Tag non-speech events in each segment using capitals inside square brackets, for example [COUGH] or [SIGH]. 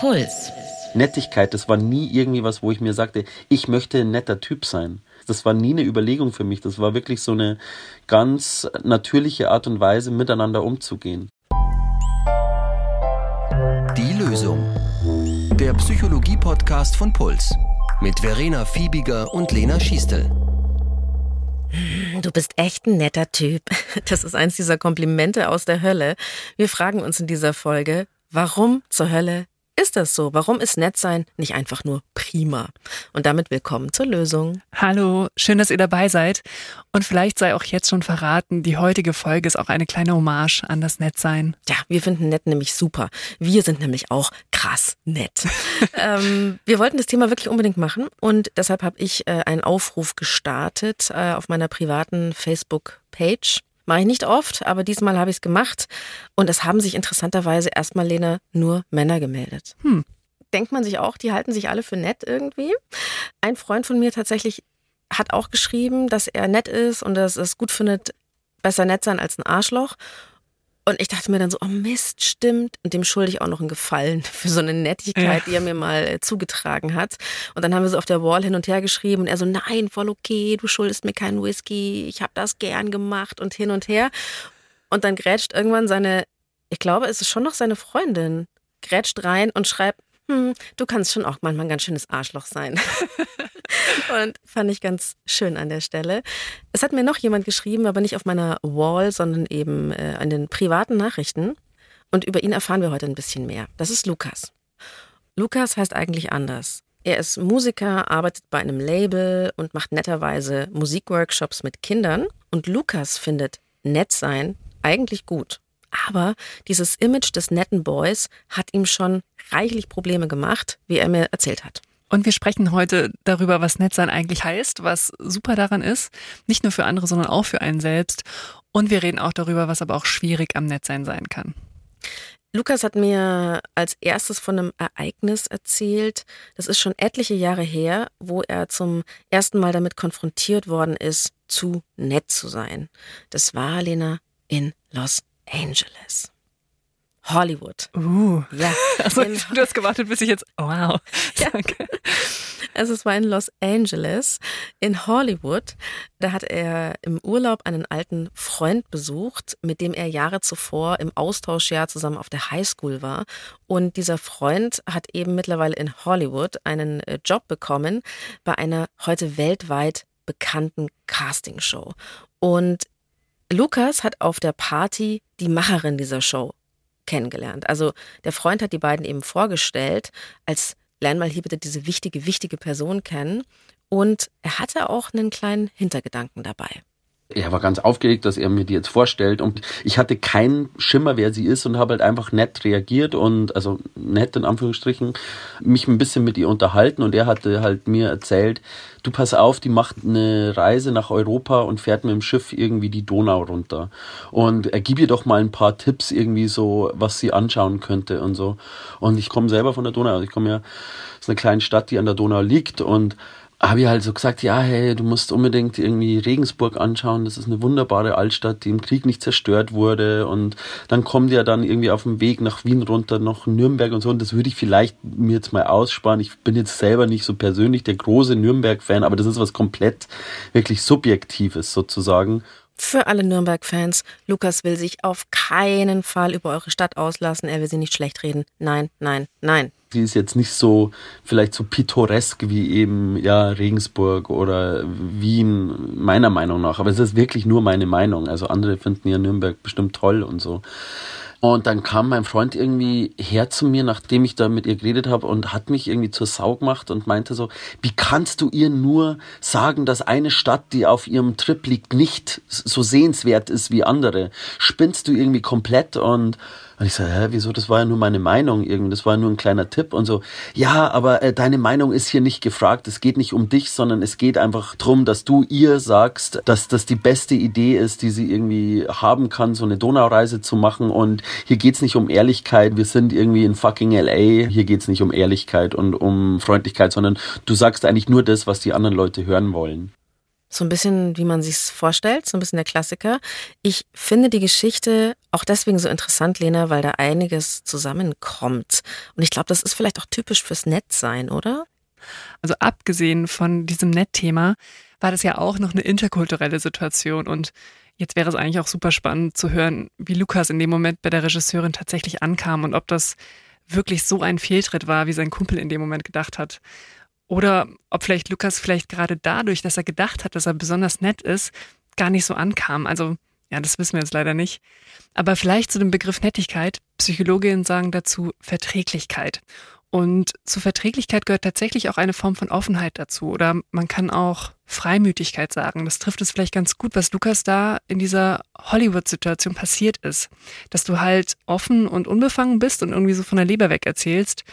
Puls. Nettigkeit, das war nie irgendwie was, wo ich mir sagte, ich möchte ein netter Typ sein. Das war nie eine Überlegung für mich. Das war wirklich so eine ganz natürliche Art und Weise, miteinander umzugehen. Die Lösung. Der Psychologie-Podcast von Puls. Mit Verena Fiebiger und Lena Schiestel. Du bist echt ein netter Typ. [LAUGHS] Das ist eins dieser Komplimente aus der Hölle. Wir fragen uns in dieser Folge, warum zur Hölle ist das so? Warum ist Nettsein nicht einfach nur prima? Und damit willkommen zur Lösung. Hallo, schön, dass ihr dabei seid. Und vielleicht sei auch jetzt schon verraten, die heutige Folge ist auch eine kleine Hommage an das Nettsein. Ja, wir finden nett nämlich super. Wir sind nämlich auch krass nett. [LAUGHS] ähm, wir wollten das Thema wirklich unbedingt machen und deshalb habe ich äh, einen Aufruf gestartet äh, auf meiner privaten Facebook-Page Mache ich nicht oft, aber diesmal habe ich es gemacht. Und es haben sich interessanterweise erstmal, Lena, nur Männer gemeldet. Hm. Denkt man sich auch, die halten sich alle für nett irgendwie. Ein Freund von mir tatsächlich hat auch geschrieben, dass er nett ist und dass es gut findet, besser nett sein als ein Arschloch. Und ich dachte mir dann so, oh Mist, stimmt. Und dem schulde ich auch noch einen Gefallen [LAUGHS] für so eine Nettigkeit, ja. die er mir mal äh, zugetragen hat. Und dann haben wir so auf der Wall hin und her geschrieben und er so, nein, voll okay, du schuldest mir keinen Whisky, ich habe das gern gemacht und hin und her. Und dann grätscht irgendwann seine, ich glaube, es ist schon noch seine Freundin, grätscht rein und schreibt, hm, du kannst schon auch manchmal ein ganz schönes Arschloch sein. [LAUGHS] und fand ich ganz schön an der Stelle. Es hat mir noch jemand geschrieben, aber nicht auf meiner Wall, sondern eben äh, an den privaten Nachrichten. Und über ihn erfahren wir heute ein bisschen mehr. Das ist Lukas. Lukas heißt eigentlich anders. Er ist Musiker, arbeitet bei einem Label und macht netterweise Musikworkshops mit Kindern. Und Lukas findet nett sein eigentlich gut. Aber dieses Image des netten Boys hat ihm schon reichlich Probleme gemacht, wie er mir erzählt hat. Und wir sprechen heute darüber, was Nettsein eigentlich heißt, was super daran ist, nicht nur für andere, sondern auch für einen selbst. Und wir reden auch darüber, was aber auch schwierig am Nettsein sein kann. Lukas hat mir als erstes von einem Ereignis erzählt. Das ist schon etliche Jahre her, wo er zum ersten Mal damit konfrontiert worden ist, zu nett zu sein. Das war, Lena, in Los Angeles. Hollywood. Uh. Ja. [LAUGHS] Also, du hast gewartet, bis ich jetzt. Oh, wow. [LAUGHS] Danke. Ja. Also es war in Los Angeles, in Hollywood. Da hat er im Urlaub einen alten Freund besucht, mit dem er Jahre zuvor im Austauschjahr zusammen auf der Highschool war. Und dieser Freund hat eben mittlerweile in Hollywood einen äh, Job bekommen bei einer heute weltweit bekannten Castingshow. Und Lukas hat auf der Party die Macherin dieser Show kennengelernt. Also der Freund hat die beiden eben vorgestellt, als lern mal hier bitte diese wichtige, wichtige Person kennen. Und er hatte auch einen kleinen Hintergedanken dabei. Er war ganz aufgeregt, dass er mir die jetzt vorstellt. Und ich hatte keinen Schimmer, wer sie ist und habe halt einfach nett reagiert und also nett in Anführungsstrichen mich ein bisschen mit ihr unterhalten. Und er hatte halt mir erzählt, du pass auf, die macht eine Reise nach Europa und fährt mit dem Schiff irgendwie die Donau runter. Und er gib ihr doch mal ein paar Tipps irgendwie so, was sie anschauen könnte und so. Und ich komme selber von der Donau, also ich komme ja, das ist eine kleine Stadt, die an der Donau liegt. Und habe ich halt so gesagt, ja, hey, du musst unbedingt irgendwie Regensburg anschauen. Das ist eine wunderbare Altstadt, die im Krieg nicht zerstört wurde. Und dann kommt ja dann irgendwie auf dem Weg nach Wien runter noch Nürnberg und so. Und das würde ich vielleicht mir jetzt mal aussparen. Ich bin jetzt selber nicht so persönlich der große Nürnberg-Fan, aber das ist was komplett wirklich Subjektives sozusagen. Für alle Nürnberg-Fans, Lukas will sich auf keinen Fall über eure Stadt auslassen. Er will sie nicht schlecht reden. Nein, nein, nein. Die ist jetzt nicht so, vielleicht so pittoresk wie eben, ja, Regensburg oder Wien, meiner Meinung nach. Aber es ist wirklich nur meine Meinung. Also andere finden ja Nürnberg bestimmt toll und so. Und dann kam mein Freund irgendwie her zu mir, nachdem ich da mit ihr geredet habe und hat mich irgendwie zur Sau gemacht und meinte so, wie kannst du ihr nur sagen, dass eine Stadt, die auf ihrem Trip liegt, nicht so sehenswert ist wie andere? Spinnst du irgendwie komplett und und ich so, hä, wieso? Das war ja nur meine Meinung irgendwie. Das war nur ein kleiner Tipp und so. Ja, aber äh, deine Meinung ist hier nicht gefragt. Es geht nicht um dich, sondern es geht einfach drum, dass du ihr sagst, dass das die beste Idee ist, die sie irgendwie haben kann, so eine Donaureise zu machen. Und hier geht's nicht um Ehrlichkeit. Wir sind irgendwie in fucking LA. Hier geht's nicht um Ehrlichkeit und um Freundlichkeit, sondern du sagst eigentlich nur das, was die anderen Leute hören wollen. So ein bisschen, wie man sich's vorstellt, so ein bisschen der Klassiker. Ich finde die Geschichte auch deswegen so interessant, Lena, weil da einiges zusammenkommt. Und ich glaube, das ist vielleicht auch typisch fürs Nettsein, oder? Also abgesehen von diesem Nettthema war das ja auch noch eine interkulturelle Situation und jetzt wäre es eigentlich auch super spannend zu hören, wie Lukas in dem Moment bei der Regisseurin tatsächlich ankam und ob das wirklich so ein Fehltritt war, wie sein Kumpel in dem Moment gedacht hat. Oder ob vielleicht Lukas vielleicht gerade dadurch, dass er gedacht hat, dass er besonders nett ist, gar nicht so ankam. Also, ja, das wissen wir jetzt leider nicht. Aber vielleicht zu dem Begriff Nettigkeit. Psychologinnen sagen dazu Verträglichkeit. Und zu Verträglichkeit gehört tatsächlich auch eine Form von Offenheit dazu. Oder man kann auch Freimütigkeit sagen. Das trifft es vielleicht ganz gut, was Lukas da in dieser Hollywood-Situation passiert ist. Dass du halt offen und unbefangen bist und irgendwie so von der Leber weg erzählst.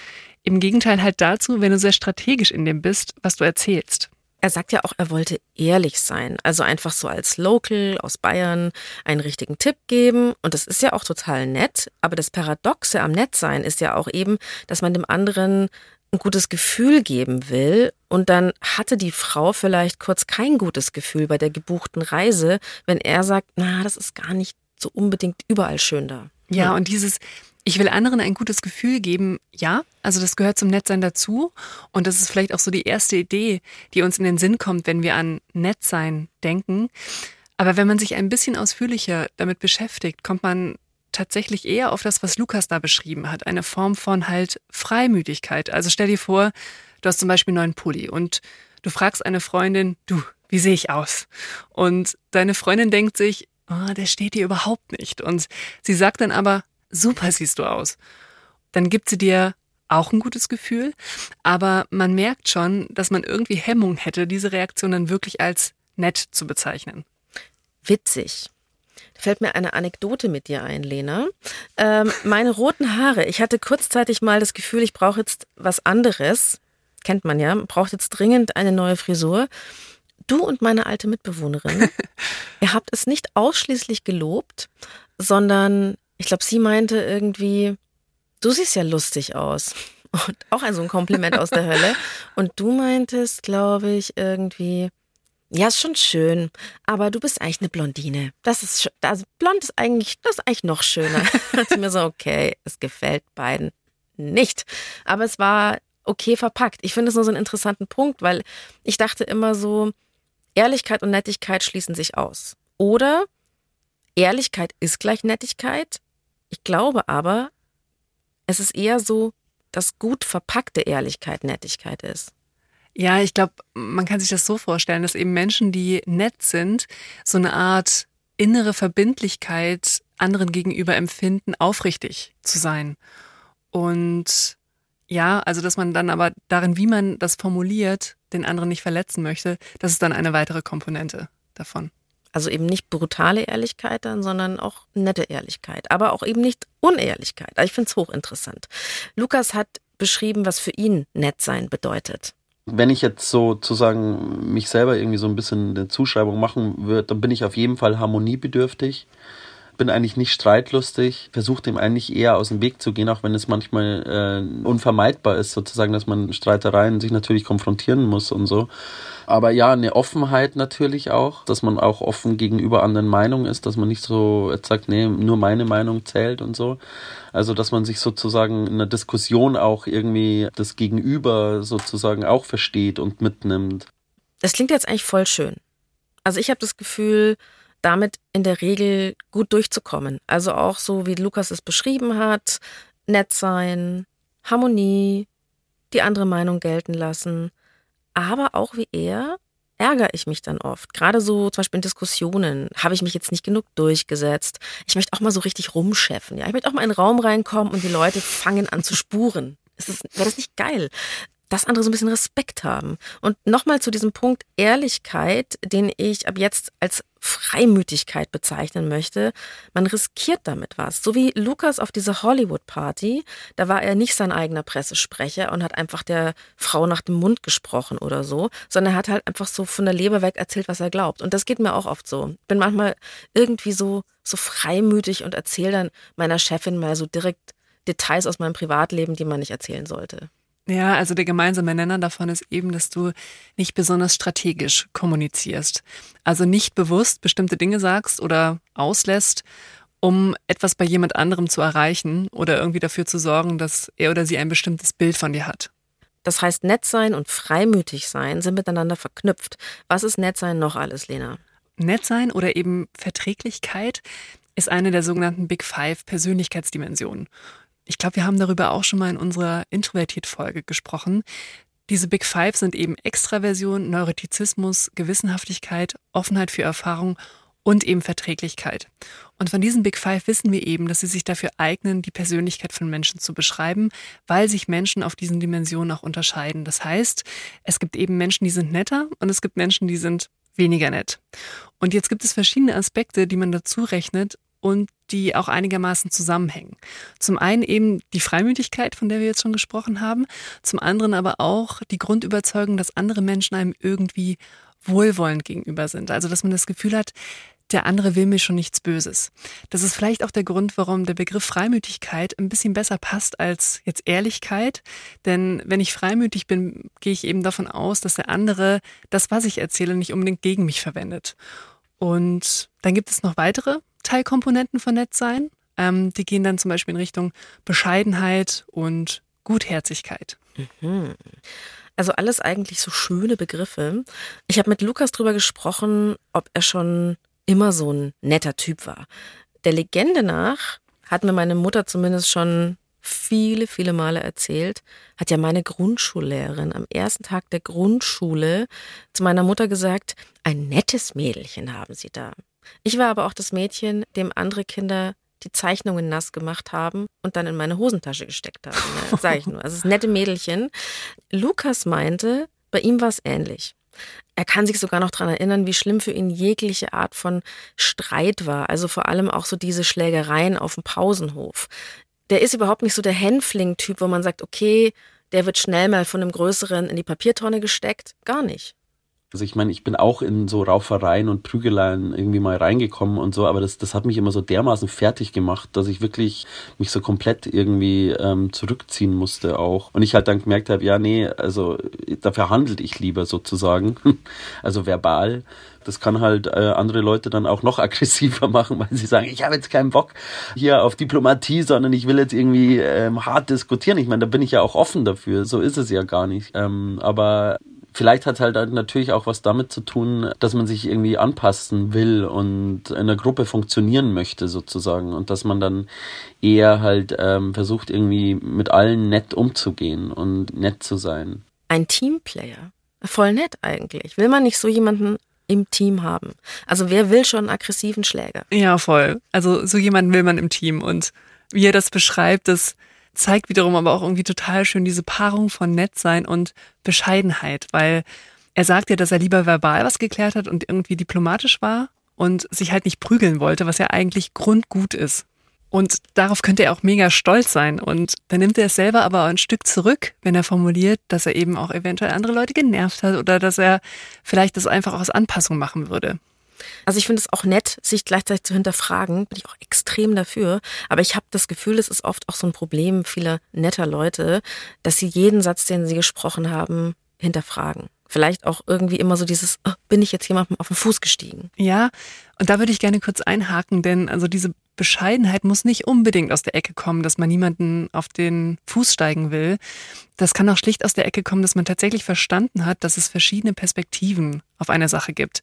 Im Gegenteil halt dazu, wenn du sehr strategisch in dem bist, was du erzählst. Er sagt ja auch, er wollte ehrlich sein. Also einfach so als Local aus Bayern einen richtigen Tipp geben. Und das ist ja auch total nett. Aber das Paradoxe am Nettsein ist ja auch eben, dass man dem anderen ein gutes Gefühl geben will. Und dann hatte die Frau vielleicht kurz kein gutes Gefühl bei der gebuchten Reise, wenn er sagt, na, das ist gar nicht so unbedingt überall schön da. Ja, und dieses, ich will anderen ein gutes Gefühl geben, ja, also das gehört zum Nettsein dazu. Und das ist vielleicht auch so die erste Idee, die uns in den Sinn kommt, wenn wir an Nettsein denken. Aber wenn man sich ein bisschen ausführlicher damit beschäftigt, kommt man tatsächlich eher auf das, was Lukas da beschrieben hat. Eine Form von halt Freimütigkeit. Also stell dir vor, du hast zum Beispiel einen neuen Pulli und du fragst eine Freundin, du, wie sehe ich aus? Und deine Freundin denkt sich, oh, der steht dir überhaupt nicht. Und sie sagt dann aber, super siehst du aus. Dann gibt sie dir auch ein gutes Gefühl, aber man merkt schon, dass man irgendwie Hemmung hätte, diese Reaktion dann wirklich als nett zu bezeichnen. Witzig. Da fällt mir eine Anekdote mit dir ein, Lena. Ähm, meine roten Haare. Ich hatte kurzzeitig mal das Gefühl, ich brauche jetzt was anderes. Kennt man ja. Braucht jetzt dringend eine neue Frisur. Du und meine alte Mitbewohnerin, [LAUGHS] ihr habt es nicht ausschließlich gelobt, sondern ich glaube, sie meinte irgendwie, du siehst ja lustig aus. Und auch ein so ein Kompliment aus der Hölle. Und du meintest, glaube ich, irgendwie, ja, ist schon schön, aber du bist eigentlich eine Blondine. Das ist, also blond ist eigentlich, das ist eigentlich noch schöner. [LAUGHS] Ist mir so, okay, es gefällt beiden nicht. Aber es war okay verpackt. Ich finde es nur so einen interessanten Punkt, weil ich dachte immer so, Ehrlichkeit und Nettigkeit schließen sich aus. Oder Ehrlichkeit ist gleich Nettigkeit ich glaube aber, es ist eher so, dass gut verpackte Ehrlichkeit Nettigkeit ist. Ja, ich glaube, man kann sich das so vorstellen, dass eben Menschen, die nett sind, so eine Art innere Verbindlichkeit anderen gegenüber empfinden, aufrichtig zu sein. Und ja, also dass man dann aber darin, wie man das formuliert, den anderen nicht verletzen möchte, das ist dann eine weitere Komponente davon. Also eben nicht brutale Ehrlichkeit dann, sondern auch nette Ehrlichkeit. Aber auch eben nicht Unehrlichkeit. Also ich finde es hochinteressant. Lukas hat beschrieben, was für ihn nett sein bedeutet. Wenn ich jetzt sozusagen mich selber irgendwie so ein bisschen eine Zuschreibung machen würde, dann bin ich auf jeden Fall harmoniebedürftig bin eigentlich nicht streitlustig, versuche dem eigentlich eher aus dem Weg zu gehen, auch wenn es manchmal äh, unvermeidbar ist, sozusagen, dass man Streitereien sich natürlich konfrontieren muss und so. Aber ja, eine Offenheit natürlich auch, dass man auch offen gegenüber anderen Meinungen ist, dass man nicht so jetzt sagt, nee, nur meine Meinung zählt und so. Also, dass man sich sozusagen in einer Diskussion auch irgendwie das Gegenüber sozusagen auch versteht und mitnimmt. Das klingt jetzt eigentlich voll schön. Also ich habe das Gefühl, damit in der Regel gut durchzukommen. Also auch so, wie Lukas es beschrieben hat, nett sein, Harmonie, die andere Meinung gelten lassen. Aber auch wie er ärgere ich mich dann oft. Gerade so zum Beispiel in Diskussionen habe ich mich jetzt nicht genug durchgesetzt. Ich möchte auch mal so richtig rumscheffen. Ja, ich möchte auch mal in einen Raum reinkommen und die Leute fangen an zu spuren. Wäre das nicht geil? dass andere so ein bisschen Respekt haben. Und nochmal zu diesem Punkt Ehrlichkeit, den ich ab jetzt als Freimütigkeit bezeichnen möchte. Man riskiert damit was. So wie Lukas auf dieser Hollywood-Party, da war er nicht sein eigener Pressesprecher und hat einfach der Frau nach dem Mund gesprochen oder so, sondern er hat halt einfach so von der Leber weg erzählt, was er glaubt. Und das geht mir auch oft so. Ich bin manchmal irgendwie so, so freimütig und erzähle dann meiner Chefin mal so direkt Details aus meinem Privatleben, die man nicht erzählen sollte. Ja, also der gemeinsame Nenner davon ist eben, dass du nicht besonders strategisch kommunizierst. Also nicht bewusst bestimmte Dinge sagst oder auslässt, um etwas bei jemand anderem zu erreichen oder irgendwie dafür zu sorgen, dass er oder sie ein bestimmtes Bild von dir hat. Das heißt, nett sein und freimütig sein sind miteinander verknüpft. Was ist nett sein noch alles, Lena? Nett sein oder eben Verträglichkeit ist eine der sogenannten Big Five Persönlichkeitsdimensionen. Ich glaube, wir haben darüber auch schon mal in unserer Introvertiert-Folge gesprochen. Diese Big Five sind eben Extraversion, Neurotizismus, Gewissenhaftigkeit, Offenheit für Erfahrung und eben Verträglichkeit. Und von diesen Big Five wissen wir eben, dass sie sich dafür eignen, die Persönlichkeit von Menschen zu beschreiben, weil sich Menschen auf diesen Dimensionen auch unterscheiden. Das heißt, es gibt eben Menschen, die sind netter und es gibt Menschen, die sind weniger nett. Und jetzt gibt es verschiedene Aspekte, die man dazu rechnet, und die auch einigermaßen zusammenhängen. Zum einen eben die Freimütigkeit, von der wir jetzt schon gesprochen haben, zum anderen aber auch die Grundüberzeugung, dass andere Menschen einem irgendwie wohlwollend gegenüber sind. Also dass man das Gefühl hat, der andere will mir schon nichts Böses. Das ist vielleicht auch der Grund, warum der Begriff Freimütigkeit ein bisschen besser passt als jetzt Ehrlichkeit. Denn wenn ich freimütig bin, gehe ich eben davon aus, dass der andere das, was ich erzähle, nicht unbedingt gegen mich verwendet. Und dann gibt es noch weitere Teilkomponenten von Netzsein. Ähm, die gehen dann zum Beispiel in Richtung Bescheidenheit und Gutherzigkeit. Mhm. Also alles eigentlich so schöne Begriffe. Ich habe mit Lukas drüber gesprochen, ob er schon immer so ein netter Typ war. Der Legende nach hat mir meine Mutter zumindest schon viele, viele Male erzählt, hat ja meine Grundschullehrerin am ersten Tag der Grundschule zu meiner Mutter gesagt, ein nettes Mädelchen haben Sie da. Ich war aber auch das Mädchen, dem andere Kinder die Zeichnungen nass gemacht haben und dann in meine Hosentasche gesteckt haben. Ja, [LAUGHS] sag ich nur. Also das nette Mädelchen. Lukas meinte, bei ihm war es ähnlich. Er kann sich sogar noch daran erinnern, wie schlimm für ihn jegliche Art von Streit war. Also vor allem auch so diese Schlägereien auf dem Pausenhof. Der ist überhaupt nicht so der Hänfling-Typ, wo man sagt, okay, der wird schnell mal von einem Größeren in die Papiertonne gesteckt. Gar nicht. Also ich meine, ich bin auch in so Raufereien und Prügeleien irgendwie mal reingekommen und so, aber das, das hat mich immer so dermaßen fertig gemacht, dass ich wirklich mich so komplett irgendwie ähm, zurückziehen musste auch. Und ich halt dann gemerkt habe, ja, nee, also da verhandelt ich lieber sozusagen, [LAUGHS] also verbal. Das kann halt äh, andere Leute dann auch noch [LAUGHS] aggressiver machen, weil sie sagen, ich habe jetzt keinen Bock hier auf Diplomatie, sondern ich will jetzt irgendwie ähm, hart diskutieren. Ich meine, da bin ich ja auch offen dafür. So ist es ja gar nicht. Ähm, aber Vielleicht hat es halt natürlich auch was damit zu tun, dass man sich irgendwie anpassen will und in einer Gruppe funktionieren möchte sozusagen und dass man dann eher halt ähm, versucht irgendwie mit allen nett umzugehen und nett zu sein. Ein Teamplayer. Voll nett eigentlich. Will man nicht so jemanden im Team haben? Also wer will schon einen aggressiven Schläger? Ja, voll. Also so jemanden will man im Team und wie er das beschreibt, das zeigt wiederum aber auch irgendwie total schön diese Paarung von Nettsein und Bescheidenheit, weil er sagt ja, dass er lieber verbal was geklärt hat und irgendwie diplomatisch war und sich halt nicht prügeln wollte, was ja eigentlich grundgut ist. Und darauf könnte er auch mega stolz sein. Und dann nimmt er es selber aber ein Stück zurück, wenn er formuliert, dass er eben auch eventuell andere Leute genervt hat oder dass er vielleicht das einfach aus Anpassung machen würde. Also ich finde es auch nett, sich gleichzeitig zu hinterfragen, bin ich auch extrem dafür. Aber ich habe das Gefühl, es ist oft auch so ein Problem vieler netter Leute, dass sie jeden Satz, den sie gesprochen haben, hinterfragen. Vielleicht auch irgendwie immer so dieses, oh, bin ich jetzt jemandem auf den Fuß gestiegen? Ja, und da würde ich gerne kurz einhaken, denn also diese Bescheidenheit muss nicht unbedingt aus der Ecke kommen, dass man niemanden auf den Fuß steigen will. Das kann auch schlicht aus der Ecke kommen, dass man tatsächlich verstanden hat, dass es verschiedene Perspektiven auf eine Sache gibt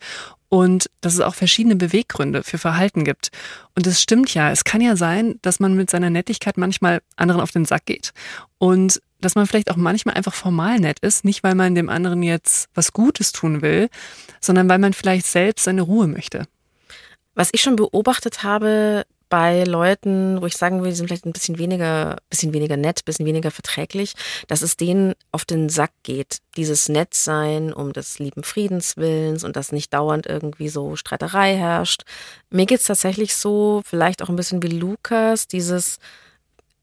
und dass es auch verschiedene Beweggründe für Verhalten gibt. Und es stimmt ja, es kann ja sein, dass man mit seiner Nettigkeit manchmal anderen auf den Sack geht und dass man vielleicht auch manchmal einfach formal nett ist, nicht weil man dem anderen jetzt was Gutes tun will, sondern weil man vielleicht selbst seine Ruhe möchte. Was ich schon beobachtet habe, bei Leuten, wo ich sagen will, die sind vielleicht ein bisschen weniger, bisschen weniger nett, bisschen weniger verträglich, dass es denen auf den Sack geht. Dieses Nettsein um des lieben Friedenswillens und dass nicht dauernd irgendwie so Streiterei herrscht. Mir geht's tatsächlich so, vielleicht auch ein bisschen wie Lukas, dieses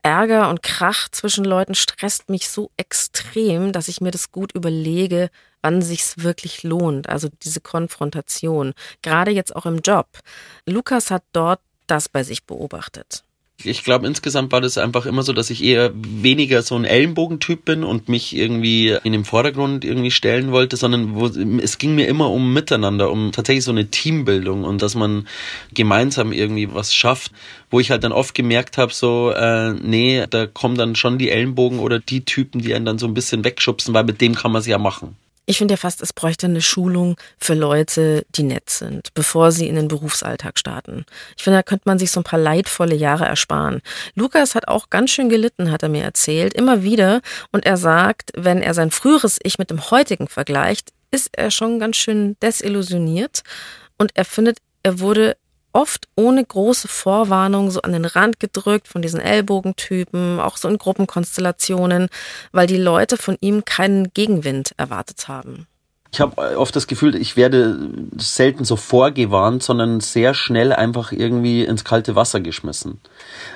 Ärger und Krach zwischen Leuten stresst mich so extrem, dass ich mir das gut überlege, wann sich's wirklich lohnt. Also diese Konfrontation. Gerade jetzt auch im Job. Lukas hat dort das bei sich beobachtet? Ich glaube, insgesamt war das einfach immer so, dass ich eher weniger so ein Ellenbogentyp bin und mich irgendwie in den Vordergrund irgendwie stellen wollte, sondern wo, es ging mir immer um Miteinander, um tatsächlich so eine Teambildung und dass man gemeinsam irgendwie was schafft, wo ich halt dann oft gemerkt habe, so, äh, nee, da kommen dann schon die Ellenbogen oder die Typen, die einen dann so ein bisschen wegschubsen, weil mit dem kann man es ja machen. Ich finde ja fast, es bräuchte eine Schulung für Leute, die nett sind, bevor sie in den Berufsalltag starten. Ich finde, da könnte man sich so ein paar leidvolle Jahre ersparen. Lukas hat auch ganz schön gelitten, hat er mir erzählt, immer wieder. Und er sagt, wenn er sein früheres Ich mit dem heutigen vergleicht, ist er schon ganz schön desillusioniert. Und er findet, er wurde oft ohne große Vorwarnung so an den Rand gedrückt von diesen Ellbogentypen, auch so in Gruppenkonstellationen, weil die Leute von ihm keinen Gegenwind erwartet haben. Ich habe oft das Gefühl, ich werde selten so vorgewarnt, sondern sehr schnell einfach irgendwie ins kalte Wasser geschmissen.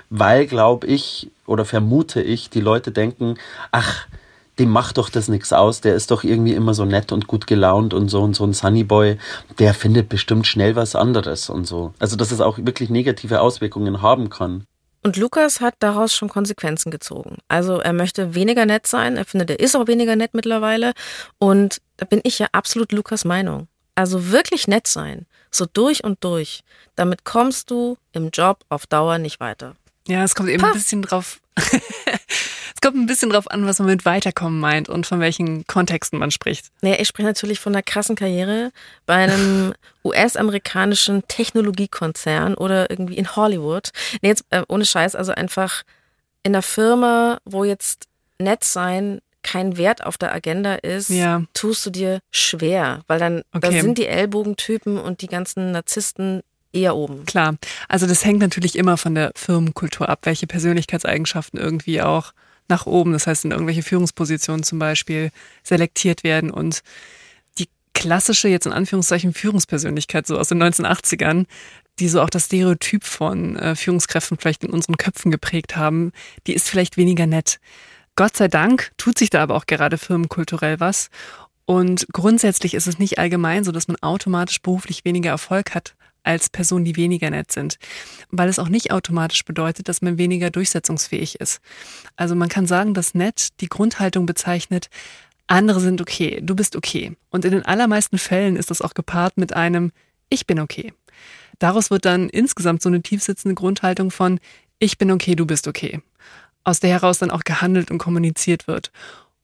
Weil, glaube ich, oder vermute ich, die Leute denken, ach, dem macht doch das nichts aus, der ist doch irgendwie immer so nett und gut gelaunt und so und so ein Sunnyboy, der findet bestimmt schnell was anderes und so. Also dass es auch wirklich negative Auswirkungen haben kann. Und Lukas hat daraus schon Konsequenzen gezogen. Also er möchte weniger nett sein, er findet, er ist auch weniger nett mittlerweile. Und da bin ich ja absolut Lukas Meinung. Also wirklich nett sein, so durch und durch. Damit kommst du im Job auf Dauer nicht weiter. Ja, es kommt eben Pah. ein bisschen drauf [LAUGHS] kommt ein bisschen drauf an, was man mit Weiterkommen meint und von welchen Kontexten man spricht. Naja, ich spreche natürlich von einer krassen Karriere bei einem [LAUGHS] US-amerikanischen Technologiekonzern oder irgendwie in Hollywood. Nee, jetzt äh, ohne Scheiß, also einfach in einer Firma, wo jetzt nett sein kein Wert auf der Agenda ist, ja. tust du dir schwer, weil dann okay. da sind die Ellbogentypen und die ganzen Narzissten eher oben. Klar, also das hängt natürlich immer von der Firmenkultur ab, welche Persönlichkeitseigenschaften irgendwie auch nach oben, das heißt in irgendwelche Führungspositionen zum Beispiel selektiert werden und die klassische, jetzt in Anführungszeichen, Führungspersönlichkeit so aus den 1980ern, die so auch das Stereotyp von äh, Führungskräften vielleicht in unseren Köpfen geprägt haben, die ist vielleicht weniger nett. Gott sei Dank tut sich da aber auch gerade firmenkulturell was. Und grundsätzlich ist es nicht allgemein so, dass man automatisch beruflich weniger Erfolg hat als Personen, die weniger nett sind, weil es auch nicht automatisch bedeutet, dass man weniger durchsetzungsfähig ist. Also man kann sagen, dass nett die Grundhaltung bezeichnet, andere sind okay, du bist okay. Und in den allermeisten Fällen ist das auch gepaart mit einem Ich bin okay. Daraus wird dann insgesamt so eine tiefsitzende Grundhaltung von Ich bin okay, du bist okay. Aus der heraus dann auch gehandelt und kommuniziert wird.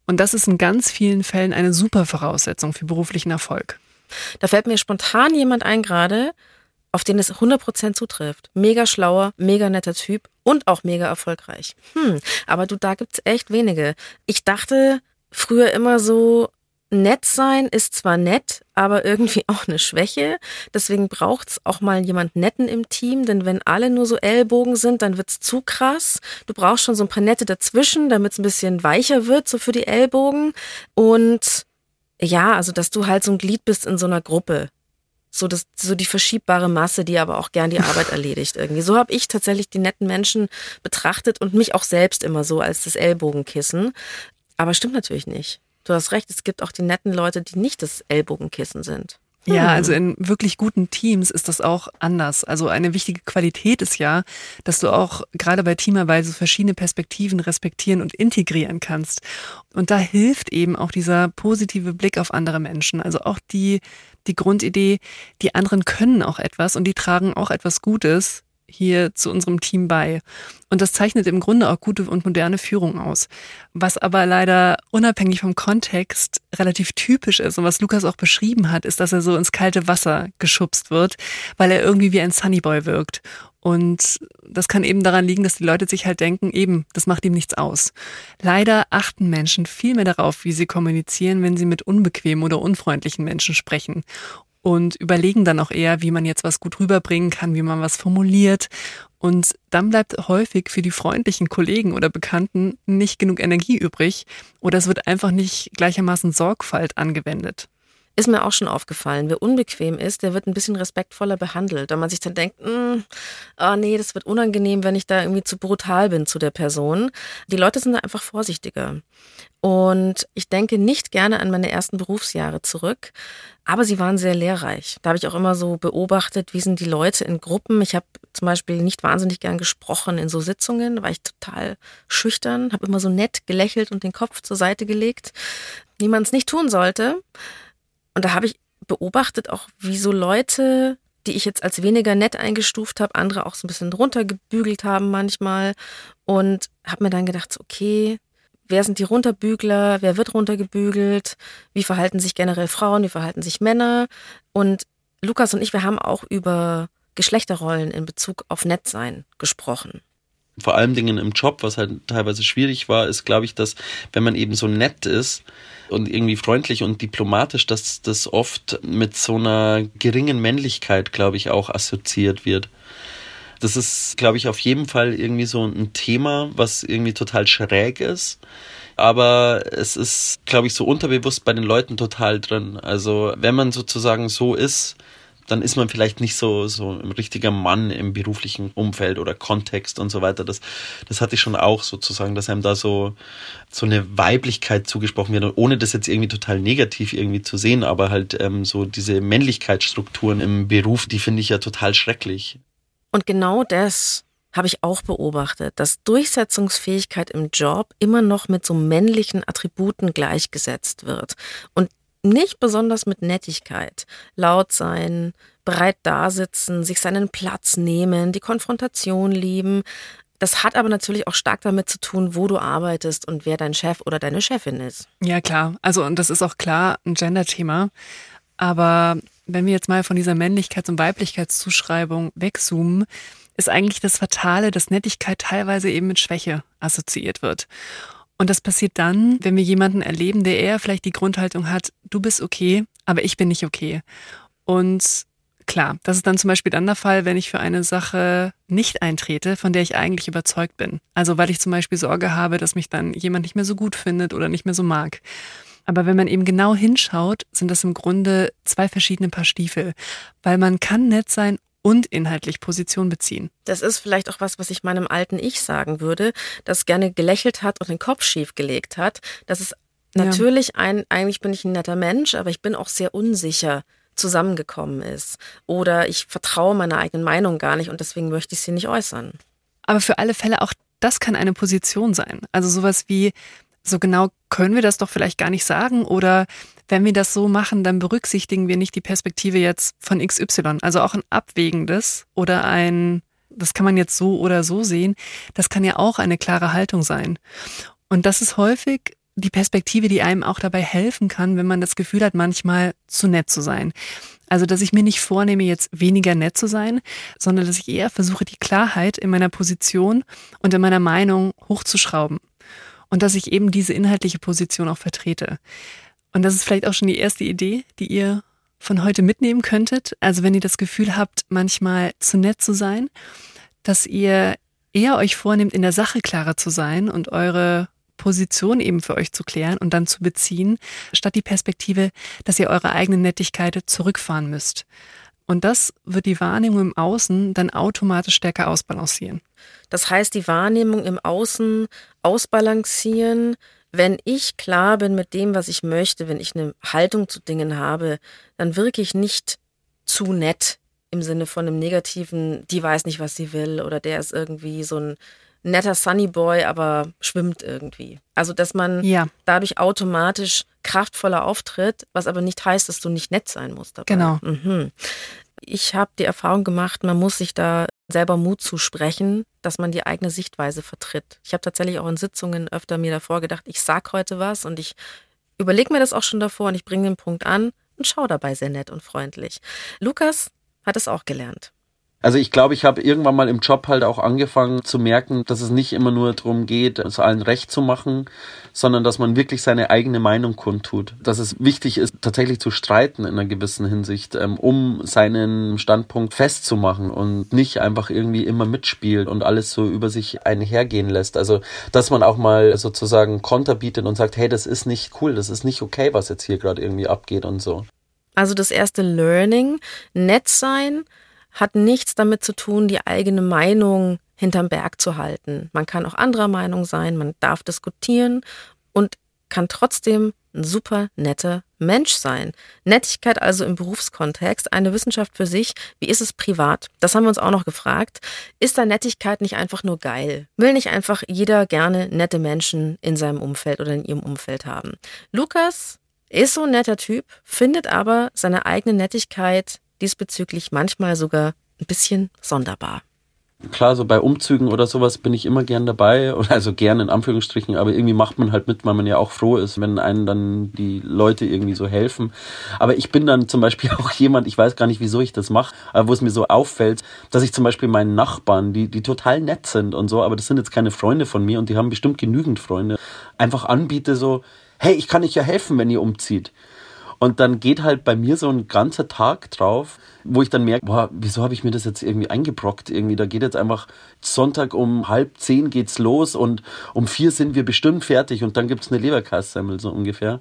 Und das ist in ganz vielen Fällen eine super Voraussetzung für beruflichen Erfolg. Da fällt mir spontan jemand ein gerade, auf den es 100% zutrifft. Mega schlauer, mega netter Typ und auch mega erfolgreich. Hm, aber du, da gibt's echt wenige. Ich dachte früher immer so, nett sein ist zwar nett, aber irgendwie [LAUGHS] auch eine Schwäche. Deswegen braucht's auch mal jemand Netten im Team, denn wenn alle nur so Ellbogen sind, dann wird's zu krass. Du brauchst schon so ein paar Nette dazwischen, damit's ein bisschen weicher wird, so für die Ellbogen. Und ja, also dass du halt so ein Glied bist in so einer Gruppe so das so die verschiebbare Masse, die aber auch gern die Arbeit [LAUGHS] erledigt irgendwie. So habe ich tatsächlich die netten Menschen betrachtet und mich auch selbst immer so als das Ellbogenkissen. Aber stimmt natürlich nicht. Du hast recht, es gibt auch die netten Leute, die nicht das Ellbogenkissen sind. Ja, hm. also in wirklich guten Teams ist das auch anders. Also eine wichtige Qualität ist ja, dass du auch gerade bei Teamarbeit so verschiedene Perspektiven respektieren und integrieren kannst. Und da hilft eben auch dieser positive Blick auf andere Menschen. Also auch die, die Grundidee, die anderen können auch etwas und die tragen auch etwas Gutes hier zu unserem Team bei. Und das zeichnet im Grunde auch gute und moderne Führung aus. Was aber leider unabhängig vom Kontext relativ typisch ist und was Lukas auch beschrieben hat, ist, dass er so ins kalte Wasser geschubst wird, weil er irgendwie wie ein Sunnyboy wirkt. Und das kann eben daran liegen, dass die Leute sich halt denken, eben, das macht ihm nichts aus. Leider achten Menschen viel mehr darauf, wie sie kommunizieren, wenn sie mit unbequemen oder unfreundlichen Menschen sprechen und überlegen dann auch eher, wie man jetzt was gut rüberbringen kann, wie man was formuliert. Und dann bleibt häufig für die freundlichen Kollegen oder Bekannten nicht genug Energie übrig oder es wird einfach nicht gleichermaßen Sorgfalt angewendet. Ist mir auch schon aufgefallen. Wer unbequem ist, der wird ein bisschen respektvoller behandelt. Wenn man sich dann denkt, oh nee, das wird unangenehm, wenn ich da irgendwie zu brutal bin zu der Person. Die Leute sind da einfach vorsichtiger. Und ich denke nicht gerne an meine ersten Berufsjahre zurück, aber sie waren sehr lehrreich. Da habe ich auch immer so beobachtet, wie sind die Leute in Gruppen. Ich habe zum Beispiel nicht wahnsinnig gern gesprochen in so Sitzungen, da war ich total schüchtern, habe immer so nett gelächelt und den Kopf zur Seite gelegt, wie man es nicht tun sollte. Und da habe ich beobachtet auch, wie so Leute, die ich jetzt als weniger nett eingestuft habe, andere auch so ein bisschen runtergebügelt haben manchmal. Und habe mir dann gedacht, okay, wer sind die Runterbügler, wer wird runtergebügelt, wie verhalten sich generell Frauen, wie verhalten sich Männer. Und Lukas und ich, wir haben auch über Geschlechterrollen in Bezug auf Nettsein gesprochen vor allen Dingen im Job, was halt teilweise schwierig war, ist, glaube ich, dass wenn man eben so nett ist und irgendwie freundlich und diplomatisch, dass das oft mit so einer geringen Männlichkeit, glaube ich, auch assoziiert wird. Das ist, glaube ich, auf jeden Fall irgendwie so ein Thema, was irgendwie total schräg ist. Aber es ist, glaube ich, so unterbewusst bei den Leuten total drin. Also wenn man sozusagen so ist, dann ist man vielleicht nicht so, so ein richtiger Mann im beruflichen Umfeld oder Kontext und so weiter. Das, das hatte ich schon auch sozusagen, dass einem da so, so eine Weiblichkeit zugesprochen wird, ohne das jetzt irgendwie total negativ irgendwie zu sehen, aber halt ähm, so diese Männlichkeitsstrukturen im Beruf, die finde ich ja total schrecklich. Und genau das habe ich auch beobachtet, dass Durchsetzungsfähigkeit im Job immer noch mit so männlichen Attributen gleichgesetzt wird. Und nicht besonders mit Nettigkeit. Laut sein, bereit dasitzen, sich seinen Platz nehmen, die Konfrontation lieben. Das hat aber natürlich auch stark damit zu tun, wo du arbeitest und wer dein Chef oder deine Chefin ist. Ja, klar. Also, und das ist auch klar ein Gender-Thema. Aber wenn wir jetzt mal von dieser Männlichkeits- und Weiblichkeitszuschreibung wegzoomen, ist eigentlich das Fatale, dass Nettigkeit teilweise eben mit Schwäche assoziiert wird. Und das passiert dann, wenn wir jemanden erleben, der eher vielleicht die Grundhaltung hat, du bist okay, aber ich bin nicht okay. Und klar, das ist dann zum Beispiel dann der Fall, wenn ich für eine Sache nicht eintrete, von der ich eigentlich überzeugt bin. Also weil ich zum Beispiel Sorge habe, dass mich dann jemand nicht mehr so gut findet oder nicht mehr so mag. Aber wenn man eben genau hinschaut, sind das im Grunde zwei verschiedene Paar Stiefel. Weil man kann nett sein und inhaltlich Position beziehen. Das ist vielleicht auch was, was ich meinem alten Ich sagen würde, das gerne gelächelt hat und den Kopf schief gelegt hat. Das ist natürlich ja. ein, eigentlich bin ich ein netter Mensch, aber ich bin auch sehr unsicher zusammengekommen ist. Oder ich vertraue meiner eigenen Meinung gar nicht und deswegen möchte ich sie nicht äußern. Aber für alle Fälle auch das kann eine Position sein. Also sowas wie, so genau können wir das doch vielleicht gar nicht sagen oder wenn wir das so machen, dann berücksichtigen wir nicht die Perspektive jetzt von XY. Also auch ein abwägendes oder ein, das kann man jetzt so oder so sehen, das kann ja auch eine klare Haltung sein. Und das ist häufig die Perspektive, die einem auch dabei helfen kann, wenn man das Gefühl hat, manchmal zu nett zu sein. Also, dass ich mir nicht vornehme, jetzt weniger nett zu sein, sondern dass ich eher versuche, die Klarheit in meiner Position und in meiner Meinung hochzuschrauben und dass ich eben diese inhaltliche Position auch vertrete. Und das ist vielleicht auch schon die erste Idee, die ihr von heute mitnehmen könntet. Also wenn ihr das Gefühl habt, manchmal zu nett zu sein, dass ihr eher euch vornehmt, in der Sache klarer zu sein und eure Position eben für euch zu klären und dann zu beziehen, statt die Perspektive, dass ihr eure eigene Nettigkeit zurückfahren müsst. Und das wird die Wahrnehmung im Außen dann automatisch stärker ausbalancieren. Das heißt, die Wahrnehmung im Außen ausbalancieren, wenn ich klar bin mit dem, was ich möchte, wenn ich eine Haltung zu Dingen habe, dann wirke ich nicht zu nett im Sinne von einem negativen, die weiß nicht, was sie will oder der ist irgendwie so ein netter Sunny Boy, aber schwimmt irgendwie. Also, dass man ja. dadurch automatisch kraftvoller auftritt, was aber nicht heißt, dass du nicht nett sein musst dabei. Genau. Mhm. Ich habe die Erfahrung gemacht, man muss sich da selber Mut zu sprechen, dass man die eigene Sichtweise vertritt. Ich habe tatsächlich auch in Sitzungen öfter mir davor gedacht, ich sag heute was und ich überlege mir das auch schon davor und ich bringe den Punkt an und schaue dabei sehr nett und freundlich. Lukas hat es auch gelernt. Also ich glaube, ich habe irgendwann mal im Job halt auch angefangen zu merken, dass es nicht immer nur darum geht, es allen recht zu machen, sondern dass man wirklich seine eigene Meinung kundtut. Dass es wichtig ist, tatsächlich zu streiten in einer gewissen Hinsicht, ähm, um seinen Standpunkt festzumachen und nicht einfach irgendwie immer mitspielt und alles so über sich einhergehen lässt. Also, dass man auch mal sozusagen Konter bietet und sagt, hey, das ist nicht cool, das ist nicht okay, was jetzt hier gerade irgendwie abgeht und so. Also das erste Learning, nett sein, hat nichts damit zu tun, die eigene Meinung hinterm Berg zu halten. Man kann auch anderer Meinung sein, man darf diskutieren und kann trotzdem ein super netter Mensch sein. Nettigkeit also im Berufskontext, eine Wissenschaft für sich. Wie ist es privat? Das haben wir uns auch noch gefragt. Ist da Nettigkeit nicht einfach nur geil? Will nicht einfach jeder gerne nette Menschen in seinem Umfeld oder in ihrem Umfeld haben? Lukas ist so ein netter Typ, findet aber seine eigene Nettigkeit diesbezüglich manchmal sogar ein bisschen sonderbar. Klar, so bei Umzügen oder sowas bin ich immer gern dabei, [LAUGHS] also gern in Anführungsstrichen, aber irgendwie macht man halt mit, weil man ja auch froh ist, wenn einen dann die Leute irgendwie so helfen. Aber ich bin dann zum Beispiel [LAUGHS] auch jemand, ich weiß gar nicht, wieso ich das mache, aber wo es mir so auffällt, dass ich zum Beispiel meinen Nachbarn, die, die total nett sind und so, aber das sind jetzt keine Freunde von mir und die haben bestimmt genügend Freunde, einfach anbiete so, hey, ich kann euch ja helfen, wenn ihr umzieht. Und dann geht halt bei mir so ein ganzer Tag drauf, wo ich dann merke, boah, wieso habe ich mir das jetzt irgendwie eingebrockt? Irgendwie, da geht jetzt einfach Sonntag um halb zehn geht's los und um vier sind wir bestimmt fertig und dann gibt's eine Leberkassemmel so ungefähr.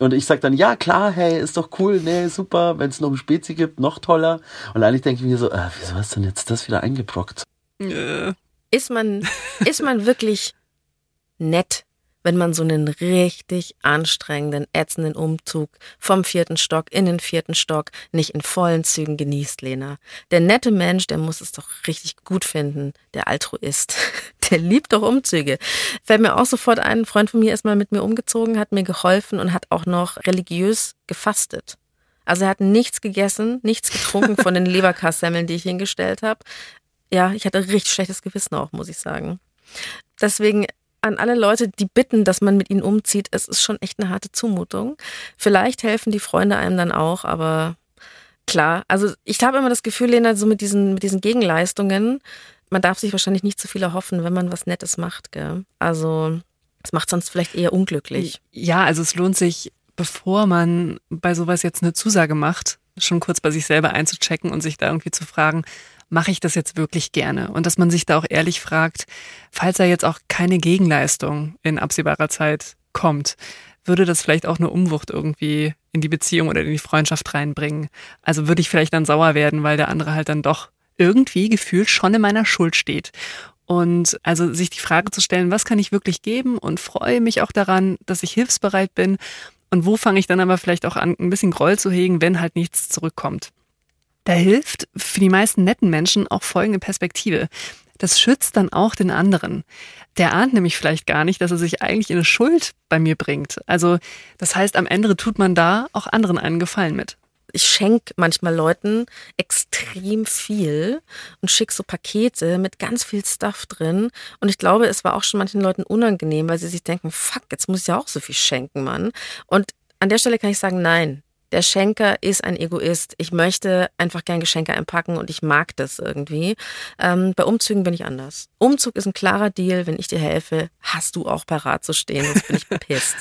Und ich sag dann, ja klar, hey, ist doch cool, nee, super, wenn es noch ein Spezi gibt, noch toller. Und eigentlich denke ich mir so, äh, wieso hast du denn jetzt das wieder eingebrockt? Äh. Ist man, ist man wirklich nett wenn man so einen richtig anstrengenden, ätzenden Umzug vom vierten Stock in den vierten Stock nicht in vollen Zügen genießt, Lena. Der nette Mensch, der muss es doch richtig gut finden, der Altruist. [LAUGHS] Der liebt doch Umzüge. Fällt mir auch sofort ein, ein Freund von mir ist mal mit mir umgezogen, hat mir geholfen und hat auch noch religiös gefastet. Also er hat nichts gegessen, nichts getrunken von den [LAUGHS] Leberkassemmeln, die ich hingestellt habe. Ja, ich hatte richtig schlechtes Gewissen auch, muss ich sagen. Deswegen an alle Leute, die bitten, dass man mit ihnen umzieht, es ist schon echt eine harte Zumutung. Vielleicht helfen die Freunde einem dann auch, aber klar, also ich habe immer das Gefühl, Lena, so mit diesen, mit diesen Gegenleistungen, man darf sich wahrscheinlich nicht zu viel erhoffen, wenn man was Nettes macht. Gell? Also es macht sonst vielleicht eher unglücklich. Ja, also es lohnt sich, bevor man bei sowas jetzt eine Zusage macht, schon kurz bei sich selber einzuchecken und sich da irgendwie zu fragen, mache ich das jetzt wirklich gerne? Und dass man sich da auch ehrlich fragt, falls da jetzt auch keine Gegenleistung in absehbarer Zeit kommt, würde das vielleicht auch eine Umwucht irgendwie in die Beziehung oder in die Freundschaft reinbringen. Also würde ich vielleicht dann sauer werden, weil der andere halt dann doch irgendwie gefühlt schon in meiner Schuld steht. Und also sich die Frage zu stellen, was kann ich wirklich geben und freue mich auch daran, dass ich hilfsbereit bin und wo fange ich dann aber vielleicht auch an, ein bisschen Groll zu hegen, wenn halt nichts zurückkommt. Da hilft für die meisten netten Menschen auch folgende Perspektive. Das schützt dann auch den anderen. Der ahnt nämlich vielleicht gar nicht, dass er sich eigentlich in eine Schuld bei mir bringt. Also das heißt, am Ende tut man da auch anderen einen Gefallen mit. Ich schenke manchmal Leuten extrem viel und schicke so Pakete mit ganz viel Stuff drin. Und ich glaube, es war auch schon manchen Leuten unangenehm, weil sie sich denken, fuck, jetzt muss ich ja auch so viel schenken, Mann. Und an der Stelle kann ich sagen, nein, der Schenker ist ein Egoist. Ich möchte einfach gern Geschenke einpacken und ich mag das irgendwie. Ähm, bei Umzügen bin ich anders. Umzug ist ein klarer Deal. Wenn ich dir helfe, hast du auch parat zu stehen, sonst bin ich [LAUGHS] bepisst.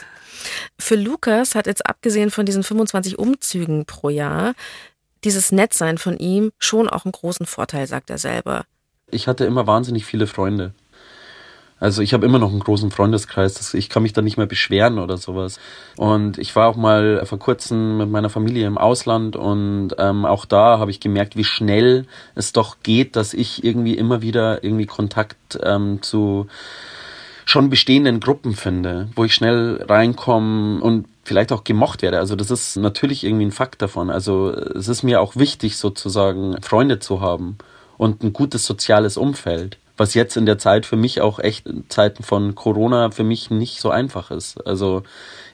Für Lukas hat jetzt abgesehen von diesen 25 Umzügen pro Jahr dieses Nettsein von ihm schon auch einen großen Vorteil, sagt er selber. Ich hatte immer wahnsinnig viele Freunde. Also ich habe immer noch einen großen Freundeskreis. Ich kann mich da nicht mehr beschweren oder sowas. Und ich war auch mal vor kurzem mit meiner Familie im Ausland und ähm, auch da habe ich gemerkt, wie schnell es doch geht, dass ich irgendwie immer wieder irgendwie Kontakt ähm, zu schon bestehenden Gruppen finde, wo ich schnell reinkomme und vielleicht auch gemocht werde. Also das ist natürlich irgendwie ein Fakt davon. Also es ist mir auch wichtig sozusagen Freunde zu haben und ein gutes soziales Umfeld was jetzt in der Zeit für mich auch echt in Zeiten von Corona für mich nicht so einfach ist. Also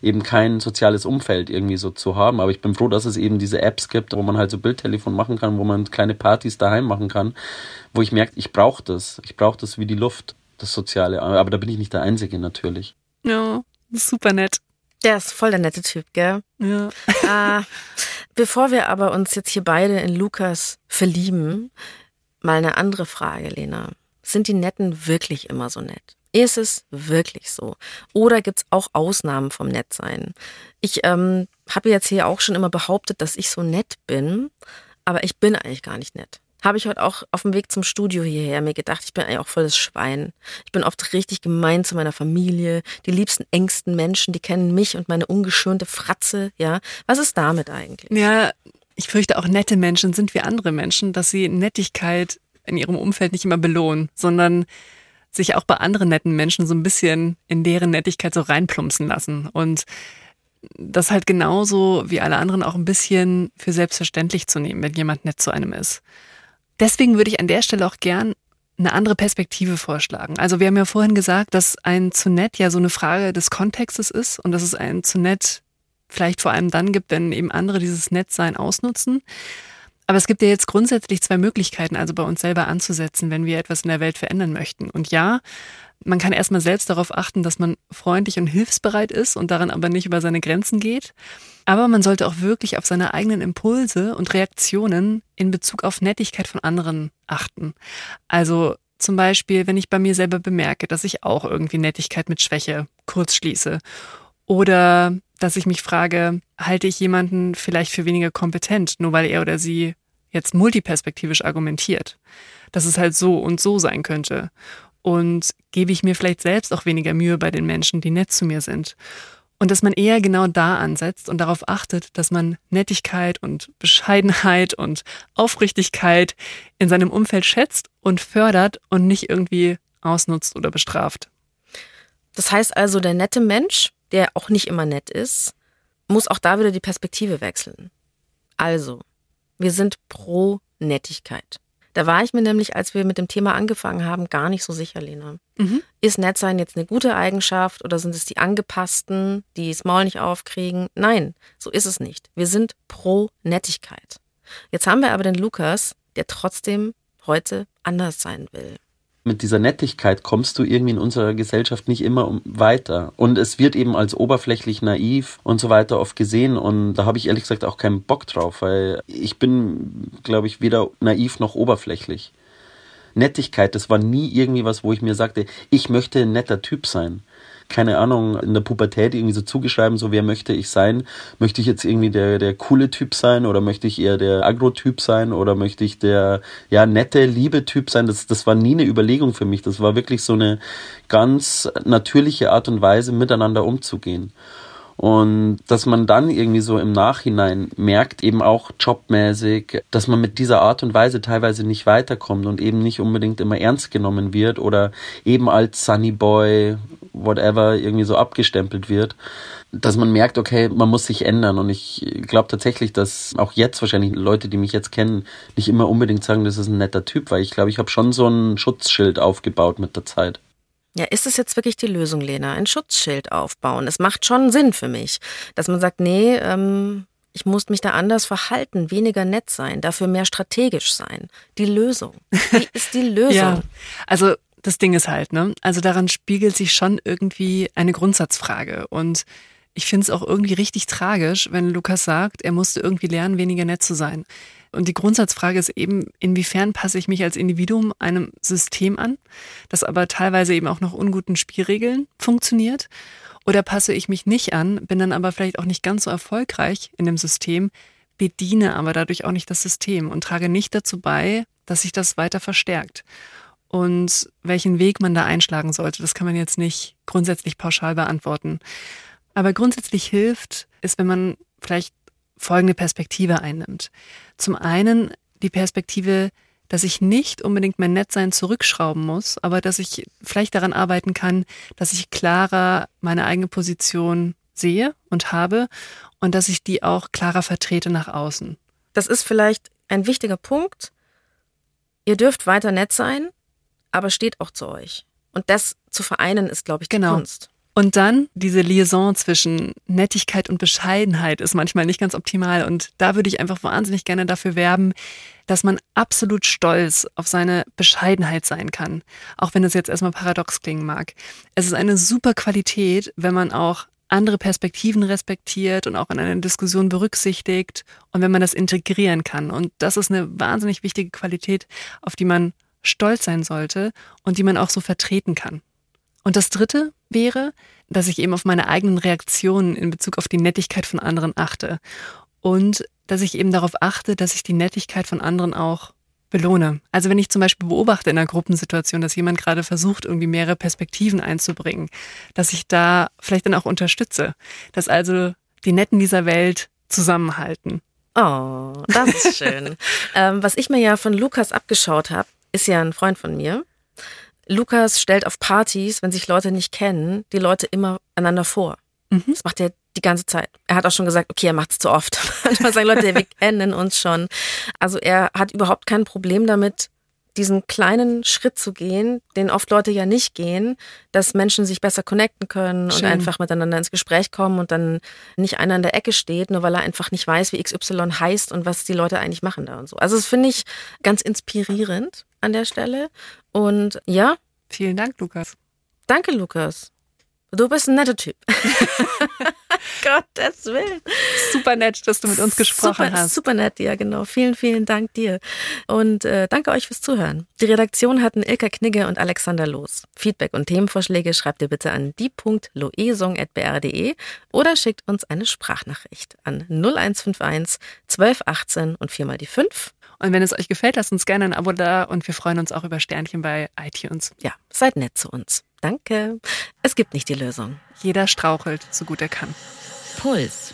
eben kein soziales Umfeld irgendwie so zu haben. Aber ich bin froh, dass es eben diese Apps gibt, wo man halt so Bildtelefon machen kann, wo man kleine Partys daheim machen kann, wo ich merke, ich brauche das. Ich brauche das wie die Luft, das Soziale. Aber da bin ich nicht der Einzige natürlich. Ja, super nett. Der ist voll der nette Typ, gell? Ja. Äh, [LAUGHS] bevor wir aber uns jetzt hier beide in Lukas verlieben, mal eine andere Frage, Lena. Sind die Netten wirklich immer so nett? Ist es wirklich so? Oder gibt es auch Ausnahmen vom Nettsein? Ich ähm, habe jetzt hier auch schon immer behauptet, dass ich so nett bin, aber ich bin eigentlich gar nicht nett. Habe ich heute auch auf dem Weg zum Studio hierher mir gedacht, ich bin eigentlich auch volles Schwein. Ich bin oft richtig gemein zu meiner Familie, die liebsten, engsten Menschen, die kennen mich und meine ungeschönte Fratze, ja. Was ist damit eigentlich? Ja, ich fürchte auch nette Menschen sind wie andere Menschen, dass sie Nettigkeit in ihrem Umfeld nicht immer belohnen, sondern sich auch bei anderen netten Menschen so ein bisschen in deren Nettigkeit so reinplumpsen lassen und das halt genauso wie alle anderen auch ein bisschen für selbstverständlich zu nehmen, wenn jemand nett zu einem ist. Deswegen würde ich an der Stelle auch gern eine andere Perspektive vorschlagen. Also wir haben ja vorhin gesagt, dass ein zu nett ja so eine Frage des Kontextes ist und dass es ein zu nett vielleicht vor allem dann gibt, wenn eben andere dieses Nettsein ausnutzen. Aber es gibt ja jetzt grundsätzlich zwei Möglichkeiten, also bei uns selber anzusetzen, wenn wir etwas in der Welt verändern möchten. Und ja, man kann erstmal selbst darauf achten, dass man freundlich und hilfsbereit ist und daran aber nicht über seine Grenzen geht. Aber man sollte auch wirklich auf seine eigenen Impulse und Reaktionen in Bezug auf Nettigkeit von anderen achten. Also zum Beispiel, wenn ich bei mir selber bemerke, dass ich auch irgendwie Nettigkeit mit Schwäche kurz schließe. Oder dass ich mich frage, halte ich jemanden vielleicht für weniger kompetent, nur weil er oder sie jetzt multiperspektivisch argumentiert. Dass es halt so und so sein könnte. Und gebe ich mir vielleicht selbst auch weniger Mühe bei den Menschen, die nett zu mir sind. Und dass man eher genau da ansetzt und darauf achtet, dass man Nettigkeit und Bescheidenheit und Aufrichtigkeit in seinem Umfeld schätzt und fördert und nicht irgendwie ausnutzt oder bestraft. Das heißt also, der nette Mensch, der auch nicht immer nett ist, muss auch da wieder die Perspektive wechseln. Also, wir sind pro Nettigkeit. Da war ich mir nämlich, als wir mit dem Thema angefangen haben, gar nicht so sicher, Lena. Mhm. Ist Nettsein jetzt eine gute Eigenschaft oder sind es die Angepassten, die das Maul nicht aufkriegen? Nein, so ist es nicht. Wir sind pro Nettigkeit. Jetzt haben wir aber den Lukas, der trotzdem heute anders sein will mit dieser Nettigkeit kommst du irgendwie in unserer Gesellschaft nicht immer weiter. Und es wird eben als oberflächlich naiv und so weiter oft gesehen. Und da habe ich ehrlich gesagt auch keinen Bock drauf, weil ich bin, glaube ich, weder naiv noch oberflächlich. Nettigkeit, das war nie irgendwie was, wo ich mir sagte, ich möchte ein netter Typ sein keine Ahnung, in der Pubertät irgendwie so zugeschreiben, so wer möchte ich sein? Möchte ich jetzt irgendwie der, der coole Typ sein oder möchte ich eher der Agro-Typ sein oder möchte ich der, ja, nette, liebe Typ sein? Das, das war nie eine Überlegung für mich. Das war wirklich so eine ganz natürliche Art und Weise, miteinander umzugehen. Und dass man dann irgendwie so im Nachhinein merkt, eben auch jobmäßig, dass man mit dieser Art und Weise teilweise nicht weiterkommt und eben nicht unbedingt immer ernst genommen wird oder eben als Sunny Boy, whatever, irgendwie so abgestempelt wird dass man merkt, okay, man muss sich ändern. Und ich glaube tatsächlich, dass auch jetzt wahrscheinlich Leute, die mich jetzt kennen, nicht immer unbedingt sagen, das ist ein netter Typ, weil ich glaube, ich habe schon so ein Schutzschild aufgebaut mit der Zeit. Ja, ist es jetzt wirklich die Lösung, Lena? Ein Schutzschild aufbauen. Es macht schon Sinn für mich, dass man sagt, nee, ähm, ich muss mich da anders verhalten, weniger nett sein, dafür mehr strategisch sein. Die Lösung. Wie [LAUGHS] ist die Lösung? ja, also das Ding ist halt, ne? Also daran spiegelt sich schon irgendwie eine Grundsatzfrage. Und ich finde es auch irgendwie richtig tragisch, wenn Lukas sagt, er musste irgendwie lernen, weniger nett zu sein. Und die Grundsatzfrage ist eben, inwiefern passe ich mich als Individuum einem System an, das aber teilweise eben auch noch unguten Spielregeln funktioniert? Oder passe ich mich nicht an, bin dann aber vielleicht auch nicht ganz so erfolgreich in dem System, bediene aber dadurch auch nicht das System und trage nicht dazu bei, dass sich das weiter verstärkt. Und welchen Weg man da einschlagen sollte, das kann man jetzt nicht grundsätzlich pauschal beantworten. Aber grundsätzlich hilft es, wenn man vielleicht folgende Perspektive einnimmt. Zum einen die Perspektive, dass ich nicht unbedingt mein Nettsein zurückschrauben muss, aber dass ich vielleicht daran arbeiten kann, dass ich klarer meine eigene Position sehe und habe und dass ich die auch klarer vertrete nach außen. Das ist vielleicht ein wichtiger Punkt. Ihr dürft weiter nett sein, aber steht auch zu euch. Und das zu vereinen ist, glaube ich, die genau. Kunst. Und dann diese Liaison zwischen Nettigkeit und Bescheidenheit ist manchmal nicht ganz optimal. Und da würde ich einfach wahnsinnig gerne dafür werben, dass man absolut stolz auf seine Bescheidenheit sein kann. Auch wenn es jetzt erstmal paradox klingen mag. Es ist eine super Qualität, wenn man auch andere Perspektiven respektiert und auch in einer Diskussion berücksichtigt und wenn man das integrieren kann. Und das ist eine wahnsinnig wichtige Qualität, auf die man stolz sein sollte und die man auch so vertreten kann. Und das Dritte wäre, dass ich eben auf meine eigenen Reaktionen in Bezug auf die Nettigkeit von anderen achte. Und dass ich eben darauf achte, dass ich die Nettigkeit von anderen auch belohne. Also wenn ich zum Beispiel beobachte in einer Gruppensituation, dass jemand gerade versucht, irgendwie mehrere Perspektiven einzubringen, dass ich da vielleicht dann auch unterstütze, dass also die Netten dieser Welt zusammenhalten. Oh, das ist schön. [LAUGHS] ähm, was ich mir ja von Lukas abgeschaut habe, ist ja ein Freund von mir. Lukas stellt auf Partys, wenn sich Leute nicht kennen, die Leute immer einander vor. Mhm. Das macht er die ganze Zeit. Er hat auch schon gesagt, okay, er macht es zu oft. [LAUGHS] Manchmal sagen Leute, wir kennen uns schon. Also er hat überhaupt kein Problem damit, diesen kleinen Schritt zu gehen, den oft Leute ja nicht gehen, dass Menschen sich besser connecten können Schön. und einfach miteinander ins Gespräch kommen und dann nicht einer in der Ecke steht, nur weil er einfach nicht weiß, wie XY heißt und was die Leute eigentlich machen da und so. Also das finde ich ganz inspirierend an der Stelle. Und ja. Vielen Dank, Lukas. Danke, Lukas. Du bist ein netter Typ. [LAUGHS] Gottes Willen. Super nett, dass du mit uns gesprochen super, hast. Super nett, ja, genau. Vielen, vielen Dank dir. Und äh, danke euch fürs Zuhören. Die Redaktion hatten Ilka Knigge und Alexander Los. Feedback und Themenvorschläge schreibt ihr bitte an die.loesung.br.de oder schickt uns eine Sprachnachricht an 0151 1218 und viermal die 5. Und wenn es euch gefällt, lasst uns gerne ein Abo da und wir freuen uns auch über Sternchen bei iTunes. Ja, seid nett zu uns. Danke. Es gibt nicht die Lösung. Jeder strauchelt, so gut er kann. Puls.